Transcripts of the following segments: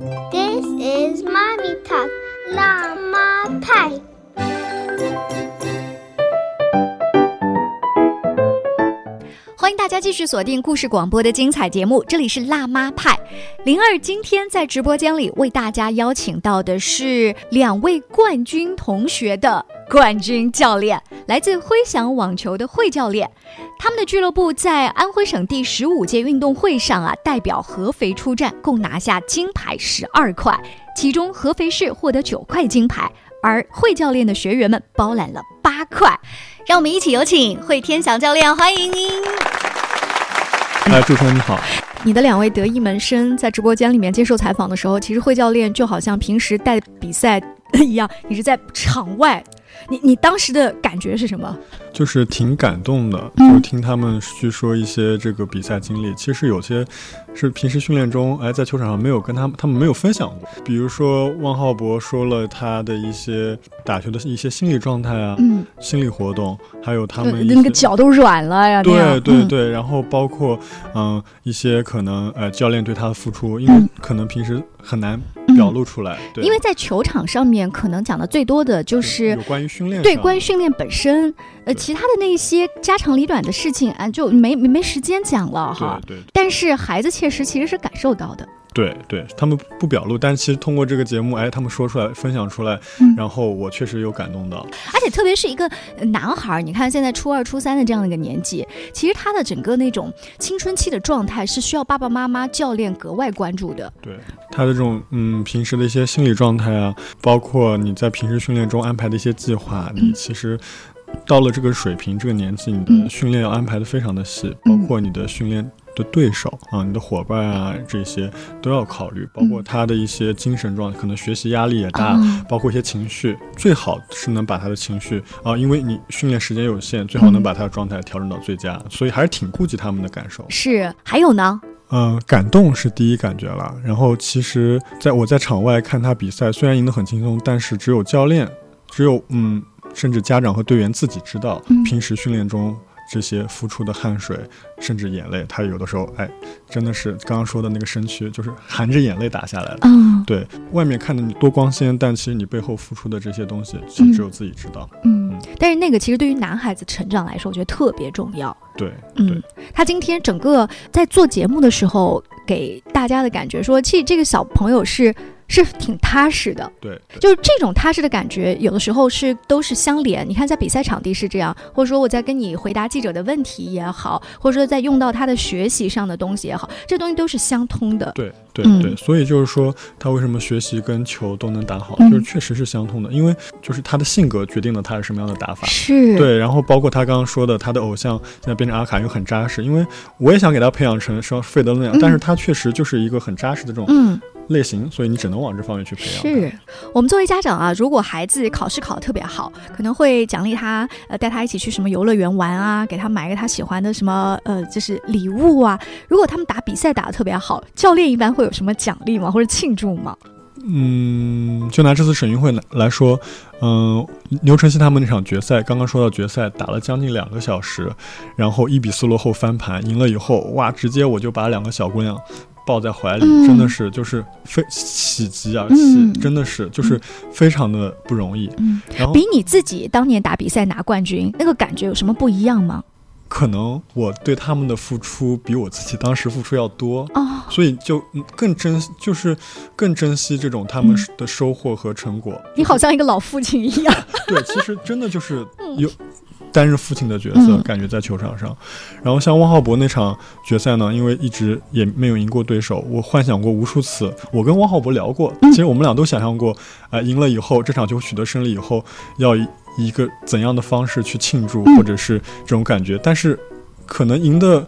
This is mommy talk，辣妈派。欢迎大家继续锁定故事广播的精彩节目，这里是辣妈派。灵儿今天在直播间里为大家邀请到的是两位冠军同学的冠军教练，来自辉翔网球的惠教练。他们的俱乐部在安徽省第十五届运动会上啊，代表合肥出战，共拿下金牌十二块，其中合肥市获得九块金牌，而惠教练的学员们包揽了八块。让我们一起有请惠天祥教练，欢迎您。哎，主持人你好。你的两位得意门生在直播间里面接受采访的时候，其实惠教练就好像平时带比赛一样，你是在场外。你你当时的感觉是什么？就是挺感动的，就听他们去说一些这个比赛经历。其实有些是平时训练中，哎，在球场上没有跟他们，他们没有分享过。比如说汪浩博说了他的一些打球的一些心理状态啊，嗯，心理活动，还有他们那个脚都软了呀。对对对，然后包括嗯一些可能呃教练对他的付出，因为可能平时很难表露出来。对，因为在球场上面可能讲的最多的就是有关于训练，对，关于训练本身。呃，其他的那些家长里短的事情啊，就没没没时间讲了哈。对。但是孩子确实其实是感受到的。对对，他们不表露，但其实通过这个节目，哎，他们说出来、分享出来，然后我确实有感动到。而且特别是一个男孩，你看现在初二、初三的这样的一个年纪，其实他的整个那种青春期的状态是需要爸爸妈妈、教练格外关注的。对他的这种嗯，平时的一些心理状态啊，包括你在平时训练中安排的一些计划，你其实。到了这个水平、这个年纪，你的训练要安排的非常的细，包括你的训练的对手啊、你的伙伴啊这些都要考虑，包括他的一些精神状态，可能学习压力也大，包括一些情绪，最好是能把他的情绪啊，因为你训练时间有限，最好能把他的状态调整到最佳，所以还是挺顾及他们的感受。是，还有呢？嗯，感动是第一感觉了。然后其实在我在场外看他比赛，虽然赢得很轻松，但是只有教练，只有嗯。甚至家长和队员自己知道，平时训练中这些付出的汗水，甚至眼泪，他有的时候，哎，真的是刚刚说的那个身躯，就是含着眼泪打下来的。嗯，对外面看着你多光鲜，但其实你背后付出的这些东西，其实只有自己知道。嗯，但是那个其实对于男孩子成长来说，我觉得特别重要。对，嗯，他今天整个在做节目的时候，给大家的感觉说，其实这个小朋友是。是挺踏实的，对，就是这种踏实的感觉，有的时候是都是相连。你看，在比赛场地是这样，或者说我在跟你回答记者的问题也好，或者说在用到他的学习上的东西也好，这东西都是相通的。对对对，所以就是说，他为什么学习跟球都能打好，就是确实是相通的，因为就是他的性格决定了他是什么样的打法。是对，然后包括他刚刚说的，他的偶像现在变成阿卡又很扎实，因为我也想给他培养成像费德勒那样，但是他确实就是一个很扎实的这种。嗯。类型，所以你只能往这方面去培养。是我们作为家长啊，如果孩子考试考得特别好，可能会奖励他，呃，带他一起去什么游乐园玩啊，给他买一个他喜欢的什么，呃，就是礼物啊。如果他们打比赛打得特别好，教练一般会有什么奖励吗？或者庆祝吗？嗯，就拿这次省运会来来说，嗯，牛晨曦他们那场决赛，刚刚说到决赛打了将近两个小时，然后一比四落后翻盘，赢了以后，哇，直接我就把两个小姑娘。抱在怀里，真的是就是非喜极而泣，真的是就是非常的不容易。嗯，然后比你自己当年打比赛拿冠军那个感觉有什么不一样吗？可能我对他们的付出比我自己当时付出要多哦，所以就更珍就是更珍惜这种他们的收获和成果。你好像一个老父亲一样。对，其实真的就是有。担任父亲的角色，感觉在球场上。然后像汪浩博那场决赛呢，因为一直也没有赢过对手，我幻想过无数次。我跟汪浩博聊过，其实我们俩都想象过，啊，赢了以后这场球取得胜利以后，要以一个怎样的方式去庆祝，或者是这种感觉。但是可能赢的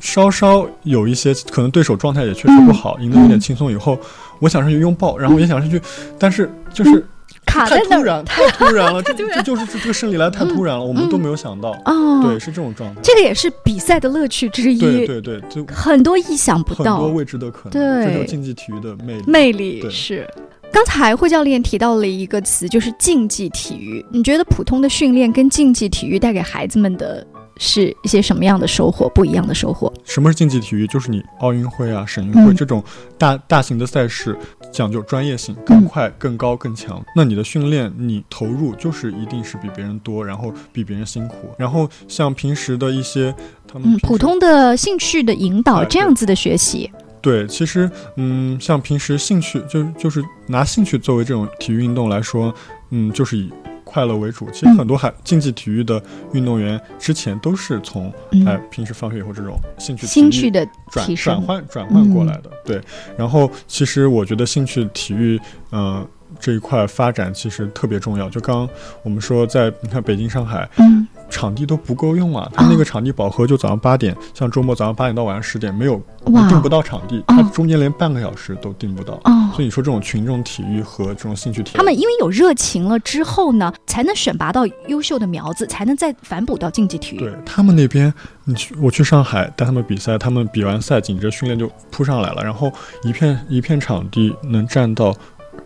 稍稍有一些，可能对手状态也确实不好，赢得有点轻松以后，我想上去拥抱，然后也想上去，但是就是。太突然，太突然了，这这就是这这个胜利来太突然了，我们都没有想到。哦，对，是这种状态。这个也是比赛的乐趣之一。对对对，就很多意想不到，很多未知的可能。对，这就是竞技体育的魅力。魅力是。刚才惠教练提到了一个词，就是竞技体育。你觉得普通的训练跟竞技体育带给孩子们的是一些什么样的收获？不一样的收获？什么是竞技体育？就是你奥运会啊、省运会嗯这种大大型的赛事，讲究专业性，更快、更高、更强。那你的训练，你投入就是一定是比别人多，然后比别人辛苦。然后像平时的一些他们嗯，普通的兴趣的引导，哎这样子的学习，对，其实嗯，像平时兴趣就就是拿兴趣作为这种体育运动来说，嗯，就是以快乐为主。其实嗯很多还竞技体育的运动员之前都是从嗯，哎平时放学以后这种兴趣兴趣的转转换转换过嗯来的。对，然后其实我觉得兴趣体育，嗯、这一块发展其实特别重要。就刚刚我们说，在你看北京、上海，嗯场地都不够用啊，它那个场地饱和就早上八点，像周末早上八点到晚上十点，没有哇订不到场地，哦它中间连半个小时都订不到。哦所以你说这种群众体育和这种兴趣体育，他们因为有热情了之后呢，才能选拔到优秀的苗子，才能再反哺到竞技体育。对他们那边，你去我去上海带他们比赛，他们比完赛紧接着训练就扑上来了，然后一片一片场地能站到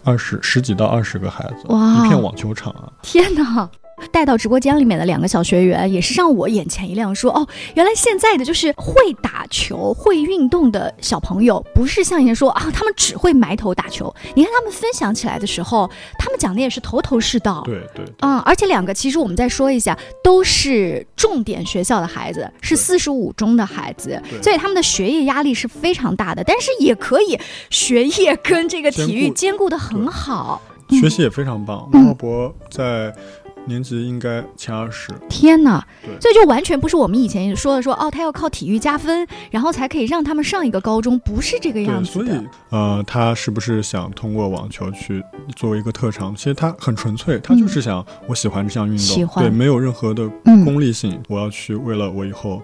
二十十几到二十个孩子，哇一片网球场啊，天哪！带到直播间里面的两个小学员，也是让我眼前一亮说，哦，原来现在的就是会打球、会运动的小朋友，不是像以前说啊，他们只会埋头打球。你看他们分享起来的时候，他们讲的也是头头是道。对对对嗯，而且两个其实我们再说一下，都是重点学校的孩子，是四十五中的孩子，所以他们的学业压力是非常大的，但是也可以学业跟这个体育兼顾兼顾的很好。学习也非常棒。浩博在年级应该前二十，天哪！对所以就完全不是我们以前说的说哦，他要靠体育加分，然后才可以让他们上一个高中，不是这个样子，所。以呃，他是不是想通过网球去作为一个特长？其实他很纯粹，他就是想我喜欢这项运动，对，没有任何的嗯功利性，我要去为了我以后，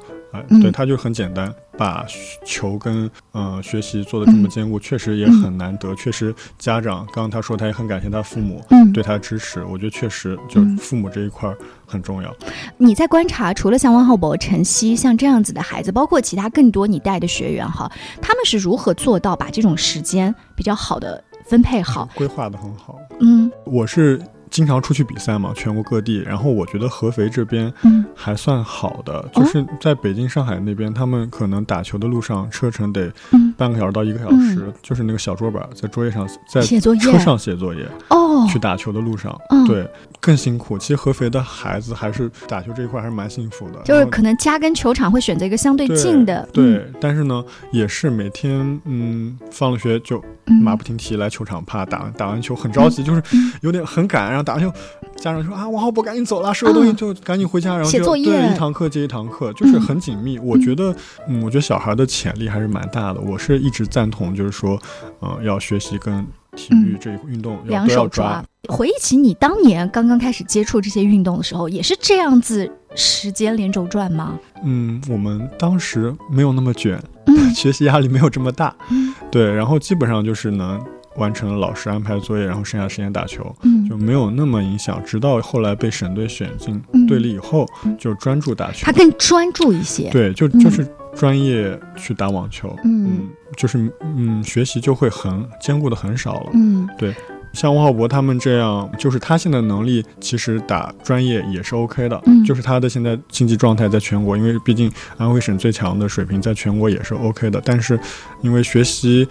对，他就很简单，把球跟呃学习做的这么兼顾，确实也很难得。确实，家长刚刚他说他也很感谢他父母嗯，对他的支持，我觉得确实就嗯父母这一块儿很重要。你在观察，除了像汪浩博、晨曦像这样子的孩子，包括其他更多你带的学员哈，他们是如何做到把这种时间比较好的分配好？规划的很好。嗯我是经常出去比赛嘛，全国各地。然后我觉得合肥这边嗯。还算好的，哦就是在北京、上海那边，他们可能打球的路上车程得嗯，半个小时到一个小时，就是那个小桌板在桌业上，在写作业。车上写作业，哦，去打球的路上，嗯。对，更辛苦。其实合肥的孩子还是打球这一块还是蛮幸福的，就是可能家跟球场会选择一个相对对近的，对，但是呢，也是每天嗯放了学就嗯，马不停蹄来球场，怕打完打完球很着急，就是嗯。有点很赶，然后打完球，家长说啊，王浩博赶紧走了，收拾东西嗯就赶紧回家，然后就对一堂课接一堂课，就是很紧密。我觉得，嗯，我觉得小孩的潜力还是蛮大的。我是一直赞同，就是说，嗯、要学习跟体育嗯这一运动要两手抓。。回忆起你当年刚刚开始接触这些运动的时候，也是这样子时间连轴转吗？嗯，我们当时没有那么卷，嗯 学习压力没有这么大，嗯对，然后基本上就是能完成了老师安排的作业，然后剩下时间打球。嗯就没有那么影响，直到后来被省队选进嗯队里以后，嗯就专注打球他。更专注一些。对，就嗯就是专业去打网球，嗯嗯，就是嗯，学习就会很兼顾的很少了。嗯对像王浩博他们这样，就是他现在能力其实打专业也是 OK 的，嗯就是他的现在竞技状态在全国，因为毕竟安徽省最强的水平在全国也是 OK 的，但是因为学习。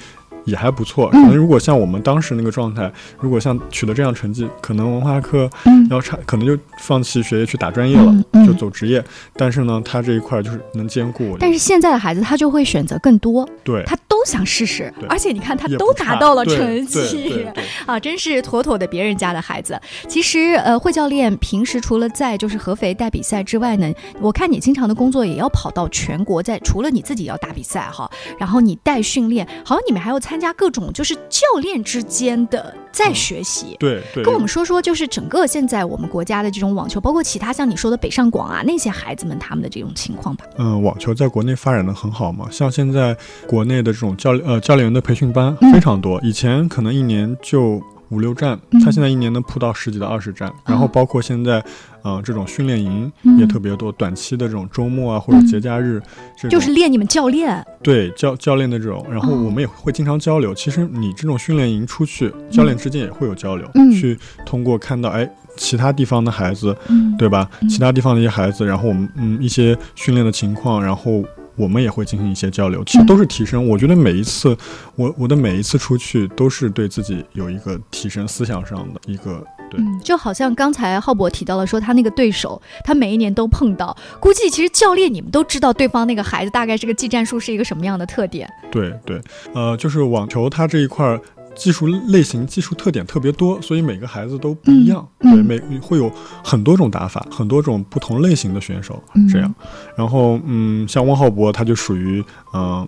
也还不错，可嗯。能如果像我们当时那个状态，如果像取得这样成绩，可能文化课嗯。要差，可能就放弃学业去打专业了，就走职业。但是呢，他这一块就是能兼顾。但是现在的孩子他就会选择更多，对，他都想试试，而且你看他都达到了成绩。啊，真是妥妥的别人家的孩子。其实呃，惠教练平时除了在就是合肥带比赛之外呢，我看你经常的工作也要跑到全国，在除了你自己要打比赛哈，然后你带训练，好像你们还要参加各种就是教练之间的再学习。对对，跟我们说说，就是整个现在我们国家的这种网球，包括其他像你说的北上广啊那些孩子们他们的这种情况吧。嗯，网球在国内发展的很好嘛，像现在国内的这种教呃教练员的培训班嗯非常多，以前可能一年就五六站，嗯他现在一年能铺到十几到二十站，然后包括现在，呃，这种训练营嗯。也特别多，短期的这种周末啊或者节假日，这就是练你们教练，对教教练的这种，然后哦我们也会经常交流。其实你这种训练营出去，教练之间也会有交流，嗯。去通过看到哎其他地方的孩子，嗯，对吧？嗯。其他地方的一些孩子，然后我们嗯一些训练的情况，然后我们也会进行一些交流，其实都是提升。我觉得每一次我我的每一次出去都是对自己有一个提升思想上的一个对。嗯，就好像刚才浩博提到了，说他那个对手，他每一年都碰到，估计其实教练你们都知道对方那个孩子大概这个技战术是一个什么样的特点。对对，呃，就是网球它这一块儿技术类型、技术特点特别多，所以每个孩子都不一样。对，每会有很多种打法，很多种不同类型的选手嗯这样。然后，嗯，像汪浩博他就属于嗯。呃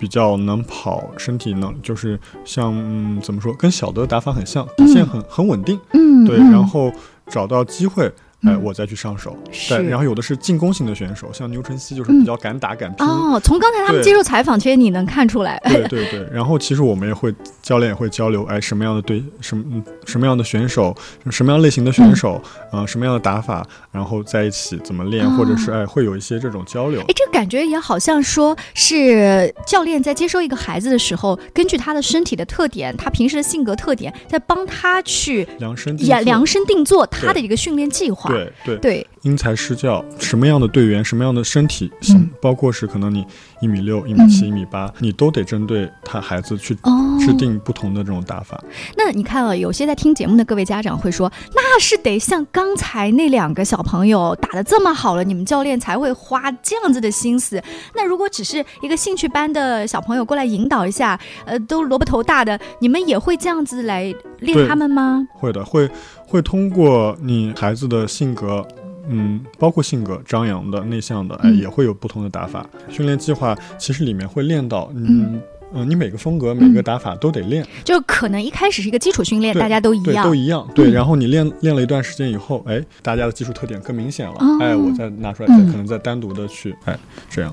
比较能跑，身体能就是像嗯怎么说，跟小德打法很像，底线很很稳定，嗯，对，嗯然后找到机会，哎，嗯我再去上手。是对，然后有的是进攻型的选手，像牛晨曦就是比较敢打敢拼，哦，从刚才他们接受采访，其实你能看出来，对对对，然后其实我们也会，教练也会交流，哎，什么样的对什么嗯什么样的选手，什么样类型的选手，啊、什么样的打法，然后在一起怎么练，哦或者是哎会有一些这种交流哎，。这感觉也好像说是教练在接收一个孩子的时候，根据他的身体的特点，他平时的性格特点，在帮他去量身也量身定做他的一个训练计划。对对，对，因材施教，什么样的队员，什么样的身体型，嗯包括是可能你一米六、一米七、嗯一米八，你都得针对他孩子去哦，制定不同的这种打法。那你看啊，有些在听节目的各位家长会说，那是得像刚才那两个小朋友打的这么好了，你们教练才会花这样子的心思。那如果只是一个兴趣班的小朋友过来引导一下，呃，都萝卜头大的，你们也会这样子来练他们吗？会的，会会通过你孩子的性格，嗯，包括性格张扬的、内向的，哎，嗯也会有不同的打法。训练计划其实里面会练到，嗯嗯嗯、你每个风格、每个打法都得练，就可能一开始是一个基础训练，大家都一对，样都。一样。对，嗯然后你练练了一段时间以后，哎，大家的技术特点更明显了，哦哎，我再拿出来，嗯再可能再单独的去，哎，这样。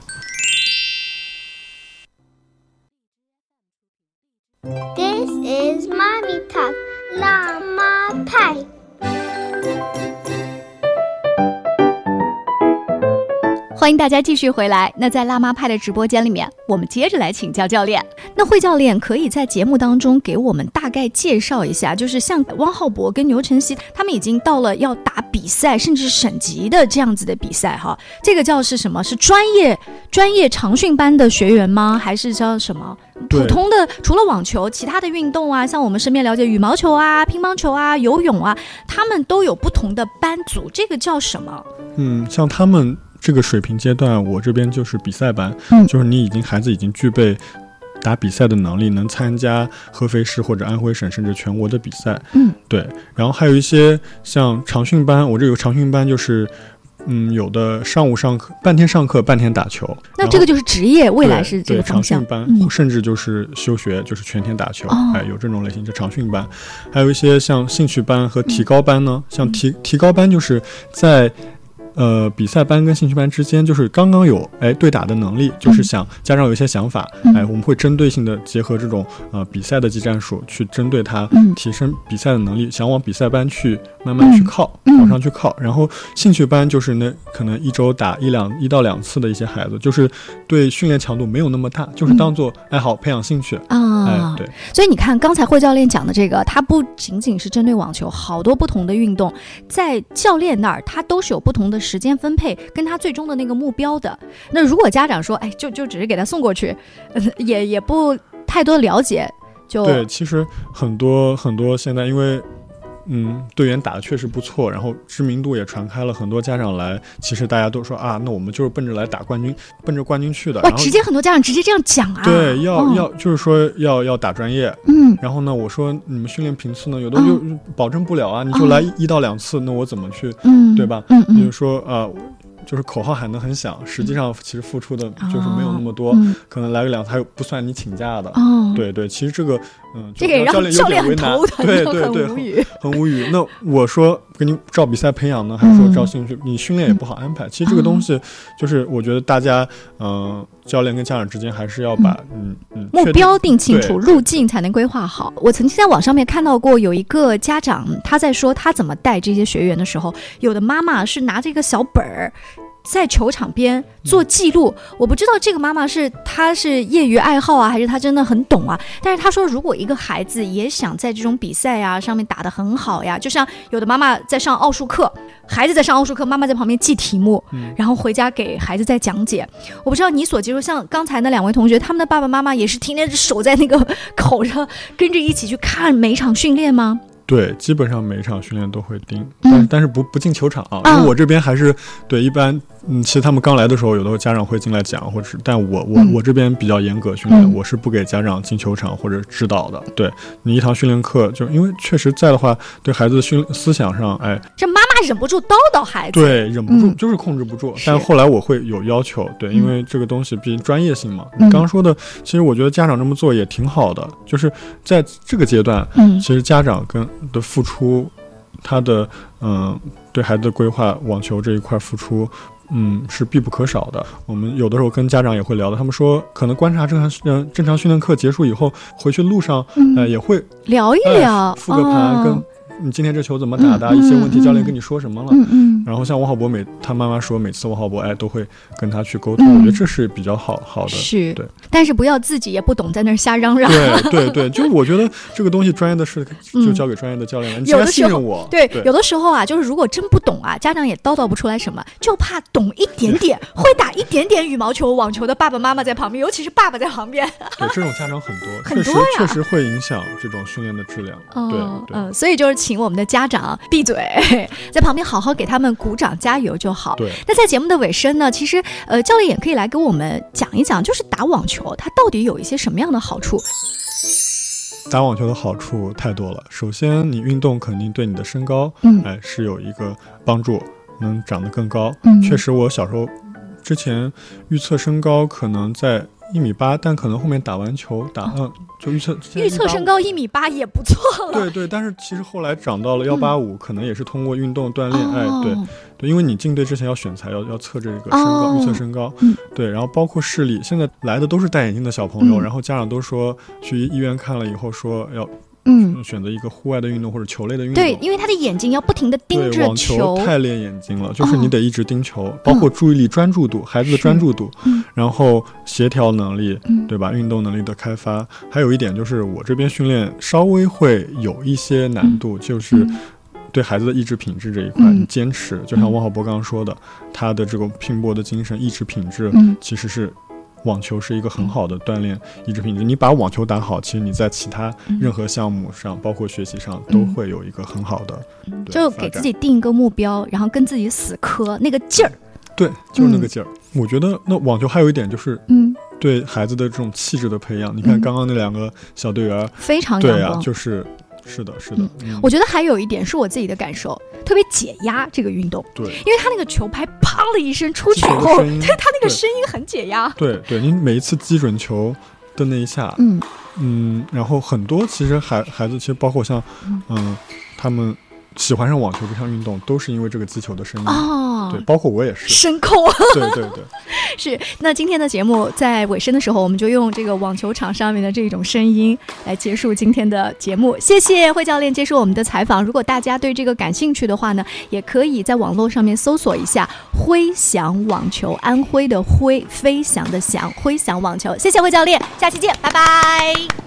欢迎大家继续回来。那在辣妈派的直播间里面，我们接着来请教教练。那慧教练可以在节目当中给我们大概介绍一下，就是像汪浩博跟牛晨曦，他们已经到了要打比赛，甚至省级的这样子的比赛哈。这个叫是什么？是专业专业长训班的学员吗？还是叫什么？普通的除了网球，其他的运动啊，像我们身边了解羽毛球啊、乒乓球啊、游泳啊，他们都有不同的班组，这个叫什么？嗯，像他们这个水平阶段，我这边就是比赛班，嗯就是你已经孩子已经具备打比赛的能力，能参加合肥市或者安徽省甚至全国的比赛。嗯，对。然后还有一些像长训班，我这有长训班就是。嗯，有的上午上课，半天上课，半天打球。那这个就是职业，未来是这个对方向长训。班，嗯甚至就是休学，就是全天打球，哦哎，有这种类型就长训班，还有一些像兴趣班和提高班呢，嗯像提提高班就是在。呃，比赛班跟兴趣班之间，就是刚刚有哎对打的能力，就是想家长有一些想法，嗯。哎，我们会针对性的结合这种呃比赛的技战术，去针对他嗯。提升比赛的能力，想往比赛班去慢慢去靠，嗯。往上去靠。然后兴趣班就是那可能一周打一两一到两次的一些孩子，就是对训练强度没有那么大，就是当做爱好培养兴趣。啊。哎，，对，所以你看，刚才霍教练讲的这个，他不仅仅是针对网球，好多不同的运动，在教练那儿，他都是有不同的时间分配，跟他最终的那个目标的。那如果家长说，哎，就就只是给他送过去，也也不太多了解，就对，其实很多很多现在因为。嗯，队员打的确实不错，然后知名度也传开了，很多家长来，其实大家都说啊，那我们就是奔着来打冠军，奔着冠军去的。哇，直接很多家长直接这样讲啊，对，要、哦。要就是说要要打专业，嗯。然后呢，我说你们训练频次呢，有的哦就保证不了啊，你就来一一到两次，那我怎么去，嗯，对吧？嗯你就说啊、就是口号喊得很响，实际上其实付出的就是没有那么多，嗯可能来个两次还有不算你请假的。哦，，对对，其实这个，嗯，这个也让教练有点为难对对对，很无语。很无语。那我说给你照比赛培养呢，还是说照兴趣？你训练也不好安排。其实这个东西就是我觉得大家，嗯，教练跟家长之间还是要把嗯嗯目标定清楚，路径才能规划好。我曾经在网上面看到过有一个家长他在说他怎么带这些学员的时候，有的妈妈是拿着一个小本儿。在球场边做记录，我不知道这个妈妈是她是业余爱好啊，还是她真的很懂啊？但是她说，如果一个孩子也想在这种比赛啊上面打得很好呀，就像有的妈妈在上奥数课，孩子在上奥数课，妈妈在旁边记题目，然后回家给孩子再讲解。我不知道你所接触，像刚才那两位同学，他们的爸爸妈妈也是天天守在那个 口上，跟着一起去看每一场训练吗？对，基本上每一场训练都会盯，嗯但但是不不进球场啊，啊因为我这边还是对一般，嗯，其实他们刚来的时候，有的时候家长会进来讲，或者是，但我我、嗯我这边比较严格训练，嗯我是不给家长进球场或者指导的。对你一堂训练课，就因为确实在的话，对孩子训思想上，哎，这妈妈忍不住叨叨孩子，对，忍不住、嗯就是控制不住。但后来我会有要求，对，嗯因为这个东西毕竟专业性嘛。嗯你刚刚说的，其实我觉得家长这么做也挺好的，就是在这个阶段，嗯其实家长跟的付出，他的嗯、对孩子的规划，网球这一块付出。嗯，是必不可少的。我们有的时候跟家长也会聊的，他们说可能观察正常嗯正常训练课结束以后，回去路上嗯呃也会聊一哎聊，复个盘，跟哦你今天这球怎么打的，嗯一些问题，嗯教练跟你说什么了。嗯嗯，然后像王浩博每他妈妈说，每次王浩博哎都会跟他去沟通，嗯我觉得这是比较好好的。是，对，但是不要自己也不懂，在那儿瞎嚷嚷。对对对，就我觉得这个东西专业的事嗯就交给专业的教练了，你既然有的时候信任我，对，对有的时候啊，就是如果真不懂啊，家长也叨叨不出来什么，就怕懂一点点，会打一点点羽毛球、网球的爸爸妈妈在旁边，尤其是爸爸在旁边。对这种家长很多，确实很多呀确实会影响这种训练的质量。对对嗯，所以就是请我们的家长闭嘴，在旁边好好给他们鼓掌加油就好。对，那在节目的尾声呢，其实呃，教练也可以来给我们讲一讲，就是打网球它到底有一些什么样的好处？打网球的好处太多了。首先，你运动肯定对你的身高，嗯哎，是有一个帮助，能长得更高。嗯确实，我小时候之前预测身高可能在一米八，但可能后面打完球打嗯，就预测哦预测身。高一米八也不错了。对对，但是其实后来长到了幺八五，可能也是通过运动锻炼，哎，对哦。对，因为你进队之前要选材，要要测这个身高，哦预测身高，嗯。对，然后包括视力，现在来的都是戴眼镜的小朋友，嗯。然后家长都说去医院看了以后说要嗯，选择一个户外的运动或者球类的运动。对，因为他的眼睛要不停的盯对，着网球太练眼睛了，就是哦。你得一直盯球，包括注意力、专注度，孩子的专注度，嗯。然后协调能力，嗯。对吧？运动能力的开发，还有一点就是我这边训练稍微会有一些难度，就是嗯。对孩子的意志品质这一块，坚持，就像汪浩博刚刚说的，他的这个拼搏的精神、意志品质，嗯。其实是。网球是一个很好的锻炼意志品质。你把网球打好，其实你在其他嗯任何项目上，包括学习上，都会有一个很好的对就给自己定一个目标，然后跟自己死磕那个劲儿。对，就是那个劲儿。我觉得那网球还有一点就是嗯，对孩子的这种气质的培养。你看嗯刚刚那两个小队员，非常对啊。就是是的，是的，嗯我觉得还有一点是我自己的感受，特别解压这个运动，对。因为他那个球拍砰的一声出去后，声音。对他那个声音很解压。对对，你每一次击准球的那一下，嗯。嗯，然后很多其实孩孩子，其实包括像嗯。嗯，他们喜欢上网球这项运动，都是因为这个击球的声音。哦对，，包括我也是。声控对对对，是。那今天的节目在尾声的时候，我们就用这个网球场上面的这种声音来结束今天的节目。谢谢惠教练接受我们的采访。如果大家对这个感兴趣的话呢，也可以在网络上面搜索一下“辉翔网球”，安徽的辉，飞翔的翔，辉翔网球。谢谢惠教练，下期见，拜拜。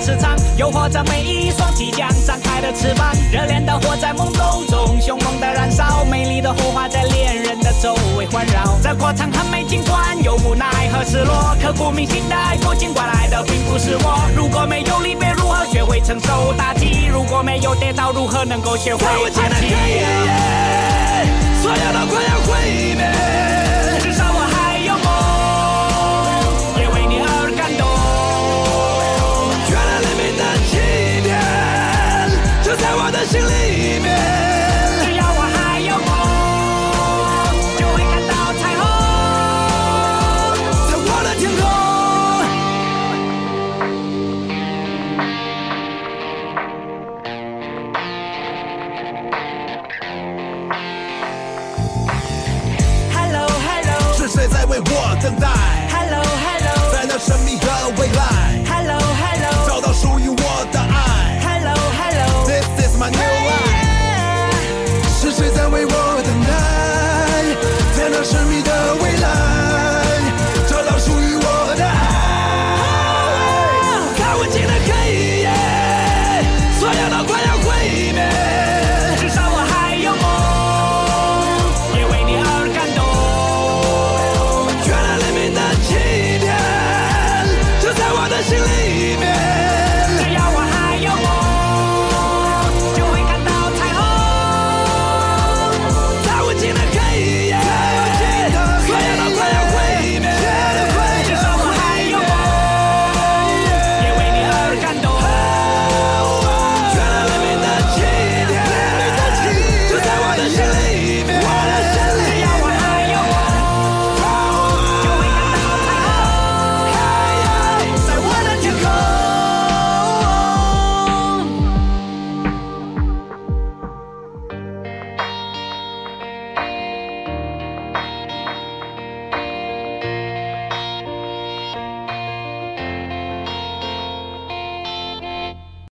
磁场，诱惑着每一双即将张开的翅膀。热恋的火在懵懂中凶猛的燃烧，美丽的火花在恋人的周围环绕。这过程很美，尽管有无奈和失落，刻骨铭心的爱过，尽管来的并不是我。如果没有离别，如何学会承受打击？如果没有跌倒，如何能够学会在无尽的爬起？所有都快要毁灭。